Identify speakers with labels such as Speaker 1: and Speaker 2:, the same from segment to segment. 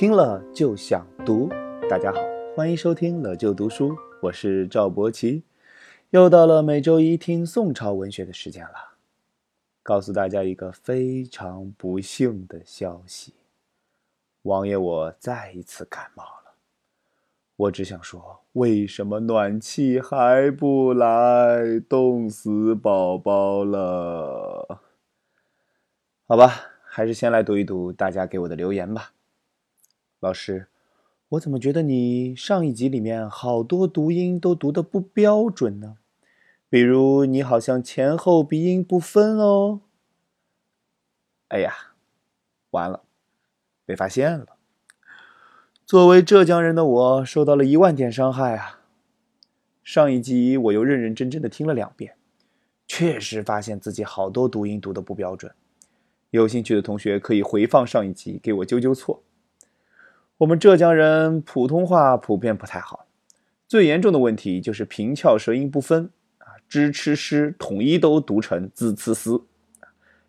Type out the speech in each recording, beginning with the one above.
Speaker 1: 听了就想读。大家好，欢迎收听了就读书，我是赵博奇。又到了每周一听宋朝文学的时间了。告诉大家一个非常不幸的消息，王爷我再一次感冒了。我只想说，为什么暖气还不来？冻死宝宝了。好吧，还是先来读一读大家给我的留言吧。老师，我怎么觉得你上一集里面好多读音都读的不标准呢？比如你好像前后鼻音不分哦。哎呀，完了，被发现了。作为浙江人的我，受到了一万点伤害啊！上一集我又认认真真的听了两遍，确实发现自己好多读音读的不标准。有兴趣的同学可以回放上一集，给我纠纠错。我们浙江人普通话普遍不太好，最严重的问题就是平翘舌音不分啊。支、吃、诗统一都读成 z、c、s，，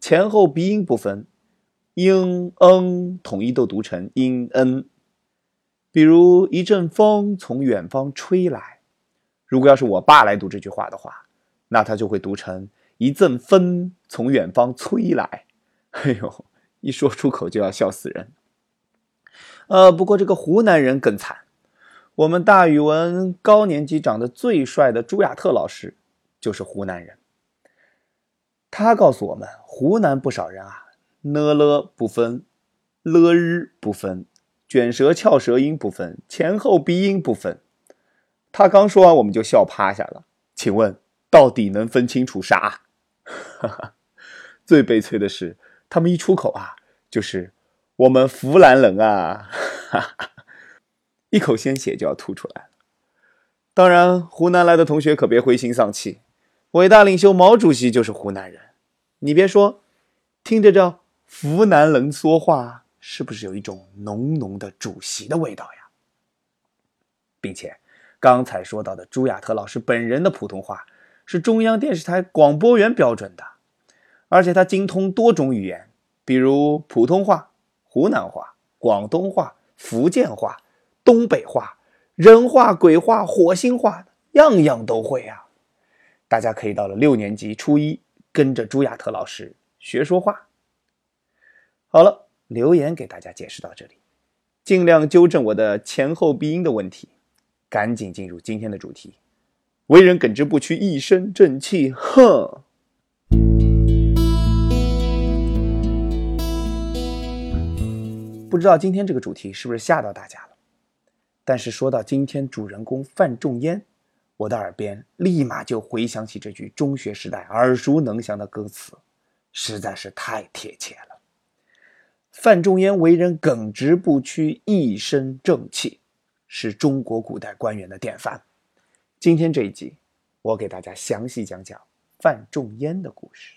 Speaker 1: 前后鼻音不分，应、嗯统一都读成应、嗯。比如一阵风从远方吹来，如果要是我爸来读这句话的话，那他就会读成一阵风从远方吹来。哎呦，一说出口就要笑死人。呃，不过这个湖南人更惨，我们大语文高年级长得最帅的朱亚特老师。就是湖南人，他告诉我们，湖南不少人啊，呢了不分，了日不分，卷舌翘舌音不分，前后鼻音不分。他刚说完，我们就笑趴下了。请问，到底能分清楚啥？哈哈，最悲催的是，他们一出口啊，就是我们湖南人啊，哈哈，一口鲜血就要吐出来了。当然，湖南来的同学可别灰心丧气。伟大领袖毛主席就是湖南人，你别说，听着这湖南人说话，是不是有一种浓浓的主席的味道呀？并且，刚才说到的朱亚特老师本人的普通话是中央电视台广播员标准的，而且他精通多种语言，比如普通话、湖南话、广东话、福建话、东北话、人话、鬼话、火星话，样样都会啊。大家可以到了六年级初一，跟着朱亚特老师学说话。好了，留言给大家解释到这里，尽量纠正我的前后鼻音的问题。赶紧进入今天的主题：为人耿直不屈，一身正气。哼！不知道今天这个主题是不是吓到大家了？但是说到今天主人公范仲淹。我的耳边立马就回想起这句中学时代耳熟能详的歌词，实在是太贴切了。范仲淹为人耿直不屈，一身正气，是中国古代官员的典范。今天这一集，我给大家详细讲讲范仲淹的故事。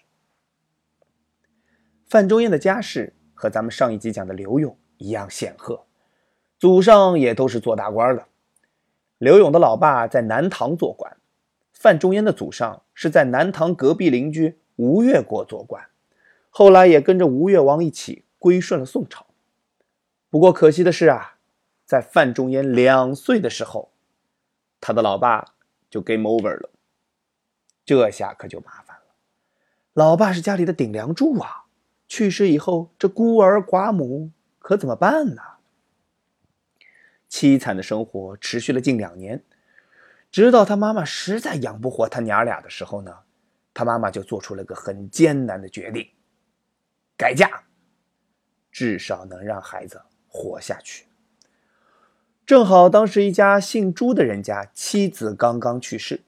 Speaker 1: 范仲淹的家世和咱们上一集讲的刘永一样显赫，祖上也都是做大官的。刘永的老爸在南唐做官，范仲淹的祖上是在南唐隔壁邻居吴越国做官，后来也跟着吴越王一起归顺了宋朝。不过可惜的是啊，在范仲淹两岁的时候，他的老爸就 game over 了。这下可就麻烦了，老爸是家里的顶梁柱啊，去世以后，这孤儿寡母可怎么办呢？凄惨的生活持续了近两年，直到他妈妈实在养不活他娘俩的时候呢，他妈妈就做出了个很艰难的决定：改嫁，至少能让孩子活下去。正好当时一家姓朱的人家妻子刚刚去世，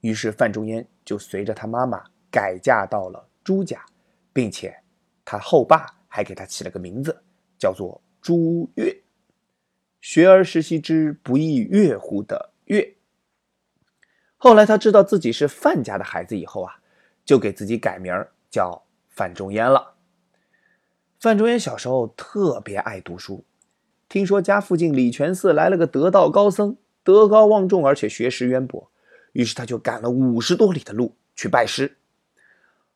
Speaker 1: 于是范仲淹就随着他妈妈改嫁到了朱家，并且他后爸还给他起了个名字，叫做朱越。学而时习之，不亦说乎的乐。后来他知道自己是范家的孩子以后啊，就给自己改名叫范仲淹了。范仲淹小时候特别爱读书，听说家附近礼泉寺来了个得道高僧，德高望重，而且学识渊博，于是他就赶了五十多里的路去拜师。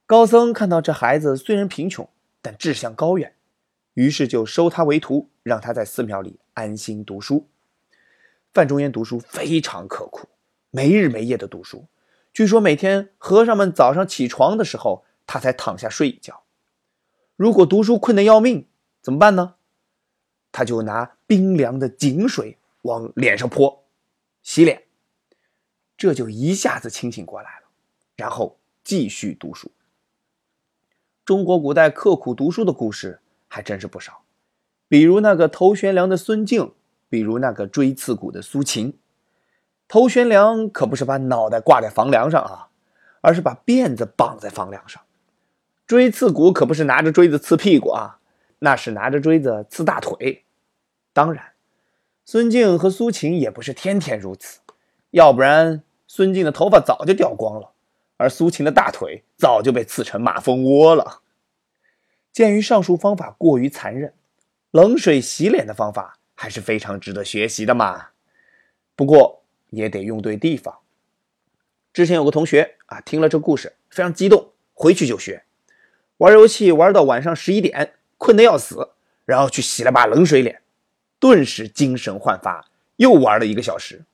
Speaker 1: 高僧看到这孩子虽然贫穷，但志向高远，于是就收他为徒，让他在寺庙里安心读书。范仲淹读书非常刻苦，没日没夜的读书。据说每天和尚们早上起床的时候，他才躺下睡一觉。如果读书困得要命，怎么办呢？他就拿冰凉的井水往脸上泼，洗脸，这就一下子清醒过来了，然后继续读书。中国古代刻苦读书的故事还真是不少，比如那个头悬梁的孙敬，比如那个锥刺股的苏秦。头悬梁可不是把脑袋挂在房梁上啊，而是把辫子绑在房梁上；锥刺股可不是拿着锥子刺屁股啊。那是拿着锥子刺大腿，当然，孙敬和苏秦也不是天天如此，要不然孙敬的头发早就掉光了，而苏秦的大腿早就被刺成马蜂窝了。鉴于上述方法过于残忍，冷水洗脸的方法还是非常值得学习的嘛。不过也得用对地方。之前有个同学啊，听了这故事非常激动，回去就学，玩游戏玩到晚上十一点。困得要死，然后去洗了把冷水脸，顿时精神焕发，又玩了一个小时。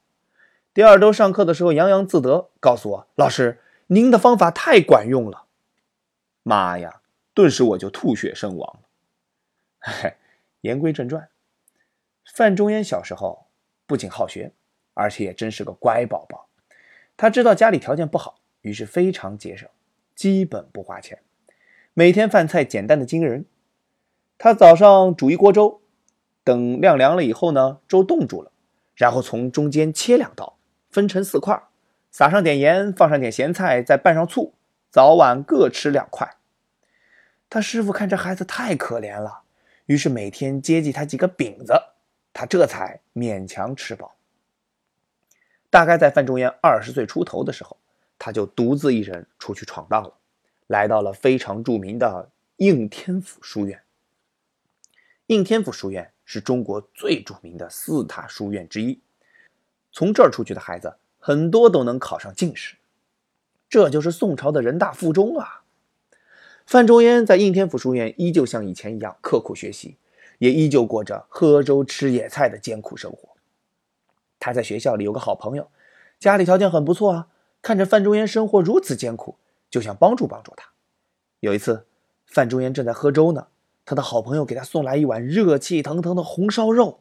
Speaker 1: 第二周上课的时候洋洋自得，告诉我：“老师，您的方法太管用了。”妈呀！顿时我就吐血身亡了。言归正传，范仲淹小时候不仅好学，而且也真是个乖宝宝。他知道家里条件不好，于是非常节省，基本不花钱，每天饭菜简单的惊人。他早上煮一锅粥，等晾凉了以后呢，粥冻住了，然后从中间切两刀，分成四块，撒上点盐，放上点咸菜，再拌上醋，早晚各吃两块。他师傅看这孩子太可怜了，于是每天接济他几个饼子，他这才勉强吃饱。大概在范仲淹二十岁出头的时候，他就独自一人出去闯荡了，来到了非常著名的应天府书院。应天府书院是中国最著名的四大书院之一，从这儿出去的孩子很多都能考上进士，这就是宋朝的人大附中啊。范仲淹在应天府书院依旧像以前一样刻苦学习，也依旧过着喝粥吃野菜的艰苦生活。他在学校里有个好朋友，家里条件很不错啊，看着范仲淹生活如此艰苦，就想帮助帮助他。有一次，范仲淹正在喝粥呢。他的好朋友给他送来一碗热气腾腾的红烧肉，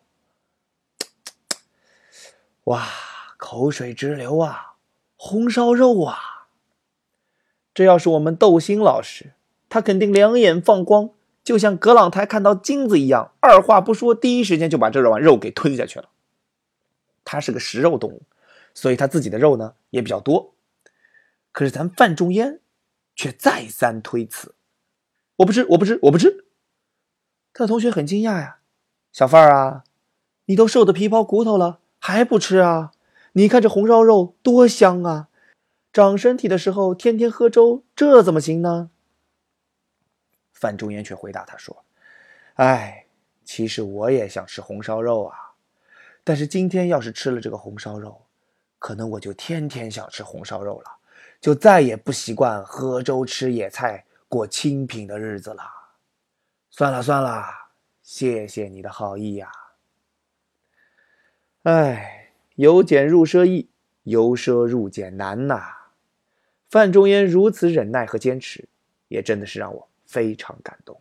Speaker 1: 哇，口水直流啊！红烧肉啊！这要是我们窦星老师，他肯定两眼放光，就像葛朗台看到金子一样，二话不说，第一时间就把这碗肉给吞下去了。他是个食肉动物，所以他自己的肉呢也比较多。可是咱范仲淹却再三推辞：“我不吃，我不吃，我不吃。”他的同学很惊讶呀，小范儿啊，你都瘦的皮包骨头了，还不吃啊？你看这红烧肉多香啊！长身体的时候天天喝粥，这怎么行呢？范仲淹却回答他说：“哎，其实我也想吃红烧肉啊，但是今天要是吃了这个红烧肉，可能我就天天想吃红烧肉了，就再也不习惯喝粥吃野菜过清贫的日子了。”算了算了，谢谢你的好意呀。哎，由俭入奢易，由奢入俭难呐。范仲淹如此忍耐和坚持，也真的是让我非常感动。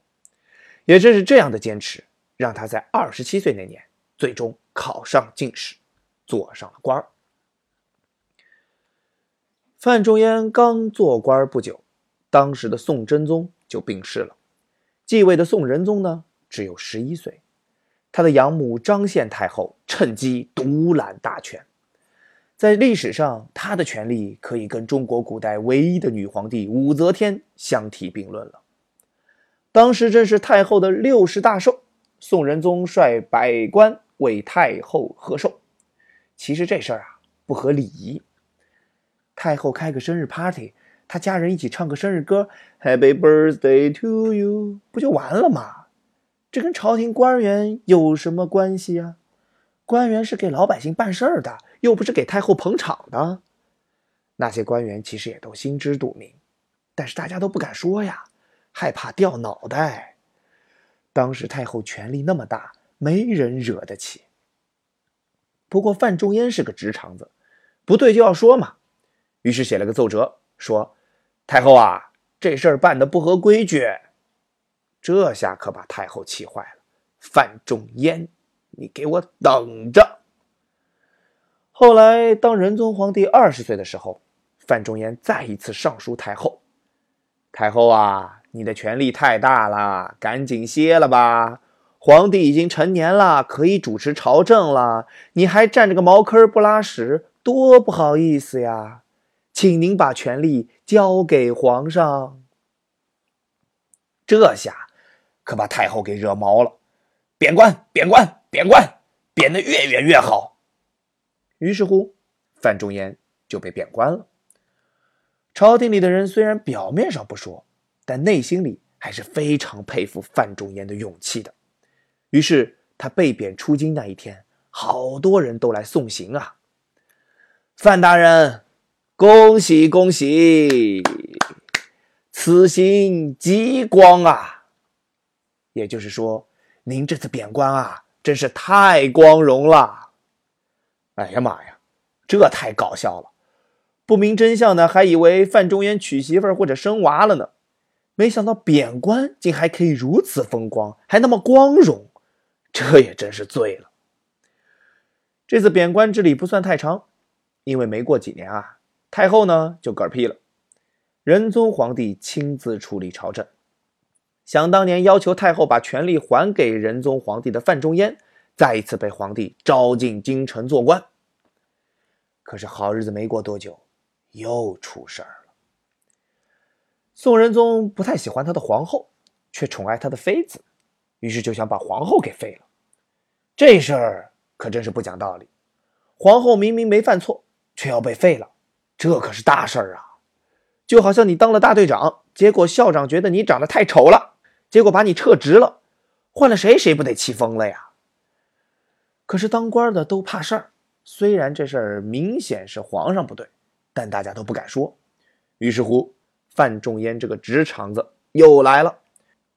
Speaker 1: 也正是这样的坚持，让他在二十七岁那年最终考上进士，做上了官。范仲淹刚做官不久，当时的宋真宗就病逝了。继位的宋仁宗呢，只有十一岁，他的养母张献太后趁机独揽大权，在历史上，她的权力可以跟中国古代唯一的女皇帝武则天相提并论了。当时正是太后的六十大寿，宋仁宗率百官为太后贺寿。其实这事儿啊，不合礼仪，太后开个生日 party。她家人一起唱个生日歌，Happy Birthday to you，不就完了吗？这跟朝廷官员有什么关系啊？官员是给老百姓办事儿的，又不是给太后捧场的。那些官员其实也都心知肚明，但是大家都不敢说呀，害怕掉脑袋。当时太后权力那么大，没人惹得起。不过范仲淹是个直肠子，不对就要说嘛，于是写了个奏折，说：“太后啊，这事儿办的不合规矩。”这下可把太后气坏了。范仲淹，你给我等着！后来，当仁宗皇帝二十岁的时候，范仲淹再一次上书太后：“太后啊，你的权力太大了，赶紧歇了吧。皇帝已经成年了，可以主持朝政了，你还占着个茅坑不拉屎，多不好意思呀！请您把权力交给皇上。”这下可把太后给惹毛了，贬官，贬官，贬官，贬得越远越好。于是乎，范仲淹就被贬官了。朝廷里的人虽然表面上不说，但内心里还是非常佩服范仲淹的勇气的。于是他被贬出京那一天，好多人都来送行啊！范大人，恭喜恭喜，此行极光啊！也就是说，您这次贬官啊，真是太光荣了。哎呀妈呀，这太搞笑了！不明真相的还以为范仲淹娶媳妇或者生娃了呢，没想到贬官竟还可以如此风光，还那么光荣，这也真是醉了。这次贬官之礼不算太长，因为没过几年啊，太后呢就嗝屁了，仁宗皇帝亲自处理朝政。想当年要求太后把权力还给仁宗皇帝的范仲淹。再一次被皇帝招进京城做官，可是好日子没过多久，又出事儿了。宋仁宗不太喜欢他的皇后，却宠爱他的妃子，于是就想把皇后给废了。这事儿可真是不讲道理，皇后明明没犯错，却要被废了，这可是大事儿啊！就好像你当了大队长，结果校长觉得你长得太丑了，结果把你撤职了，换了谁谁不得气疯了呀？可是当官的都怕事儿，虽然这事儿明显是皇上不对，但大家都不敢说。于是乎，范仲淹这个直肠子又来了，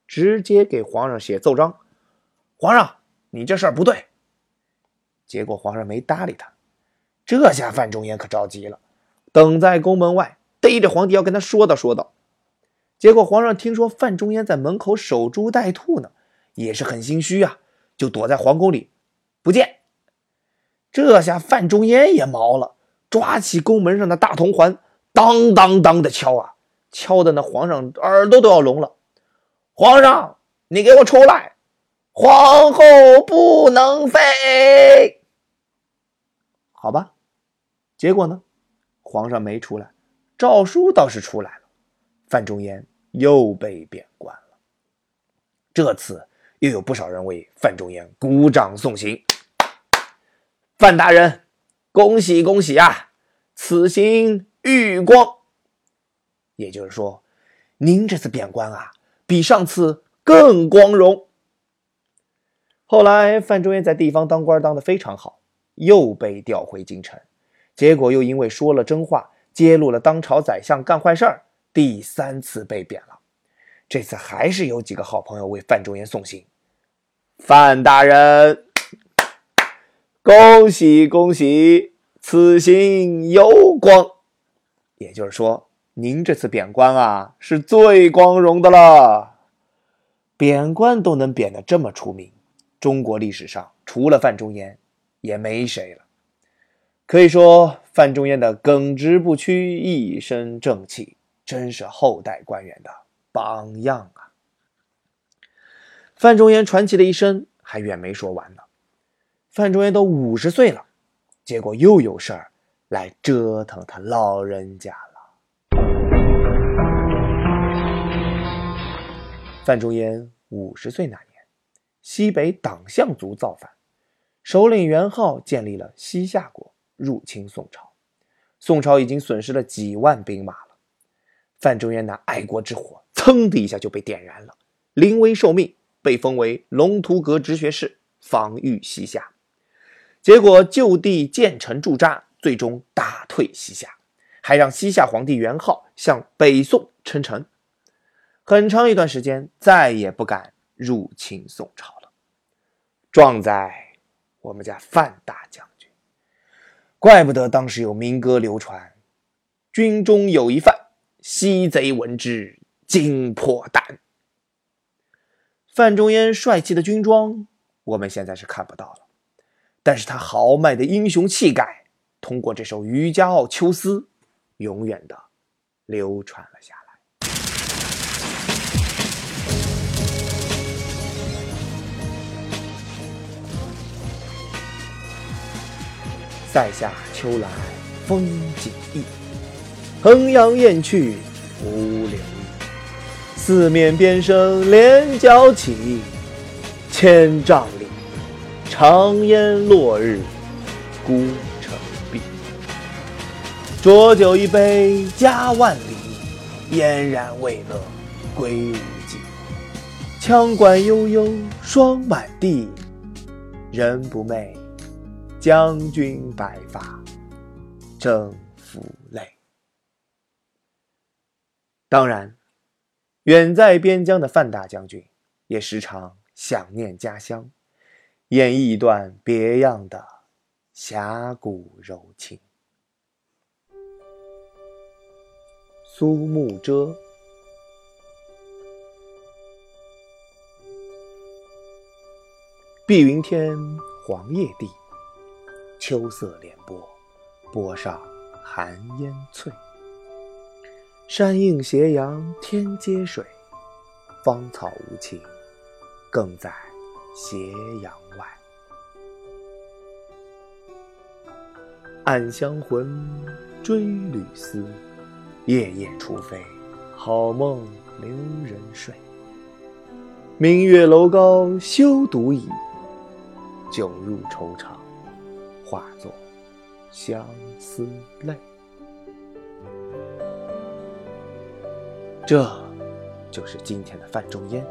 Speaker 1: 直接给皇上写奏章：“皇上，你这事儿不对。”结果皇上没搭理他。这下范仲淹可着急了，等在宫门外逮着皇帝要跟他说道说道。结果皇上听说范仲淹在门口守株待兔呢，也是很心虚啊，就躲在皇宫里。不见，这下范仲淹也毛了，抓起宫门上的大铜环，当当当的敲啊，敲的那皇上耳朵都要聋了。皇上，你给我出来！皇后不能飞。好吧，结果呢，皇上没出来，诏书倒是出来了，范仲淹又被贬官了。这次。又有不少人为范仲淹鼓掌送行。范大人，恭喜恭喜啊！此行玉光，也就是说，您这次贬官啊，比上次更光荣。后来，范仲淹在地方当官当的非常好，又被调回京城，结果又因为说了真话，揭露了当朝宰相干坏事儿，第三次被贬了。这次还是有几个好朋友为范仲淹送行。范大人，恭喜恭喜，此行有光。也就是说，您这次贬官啊，是最光荣的了。贬官都能贬得这么出名，中国历史上除了范仲淹，也没谁了。可以说，范仲淹的耿直不屈、一身正气，真是后代官员的榜样啊。范仲淹传奇的一生还远没说完呢。范仲淹都五十岁了，结果又有事儿来折腾他老人家。范仲淹五十岁那年，西北党项族造反，首领元昊建立了西夏国，入侵宋朝。宋朝已经损失了几万兵马了。范仲淹那爱国之火，噌的一下就被点燃了，临危受命。被封为龙图阁直学士，防御西夏，结果就地建城驻扎，最终打退西夏，还让西夏皇帝元昊向北宋称臣。很长一段时间再也不敢入侵宋朝了。壮哉，我们家范大将军！怪不得当时有民歌流传：“军中有一范，西贼闻之惊破胆。”范仲淹帅气的军装，我们现在是看不到了，但是他豪迈的英雄气概，通过这首《渔家傲·秋思》，永远的流传了下来。塞下秋来风景异，衡阳雁去无留意。四面边声连角起，千丈里长烟落日孤城闭。浊酒一杯家万里，燕然未勒归无计。羌管悠悠霜满地，人不寐。将军白发征服泪。当然，远在边疆的范大将军也时常想念家乡，演绎一段别样的侠骨柔情。苏幕遮，碧云天，黄叶地。秋色连波，波上寒烟翠。山映斜阳天接水，芳草无情，更在斜阳外。暗香魂，追旅思，夜夜除非，好梦留人睡。明月楼高休独倚，酒入愁肠。化作相思泪，这就是今天的范仲淹。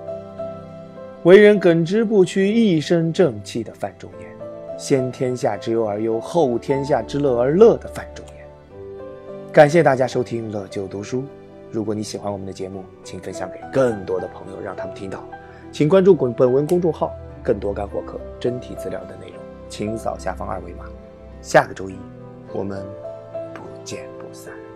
Speaker 1: 为人耿直不屈、一身正气的范仲淹，先天下之忧而忧，后天下之乐而乐的范仲淹。感谢大家收听乐就读书。如果你喜欢我们的节目，请分享给更多的朋友，让他们听到。请关注本本文公众号，更多干货课、真题资料的内容。请扫下方二维码，下个周一我们不见不散。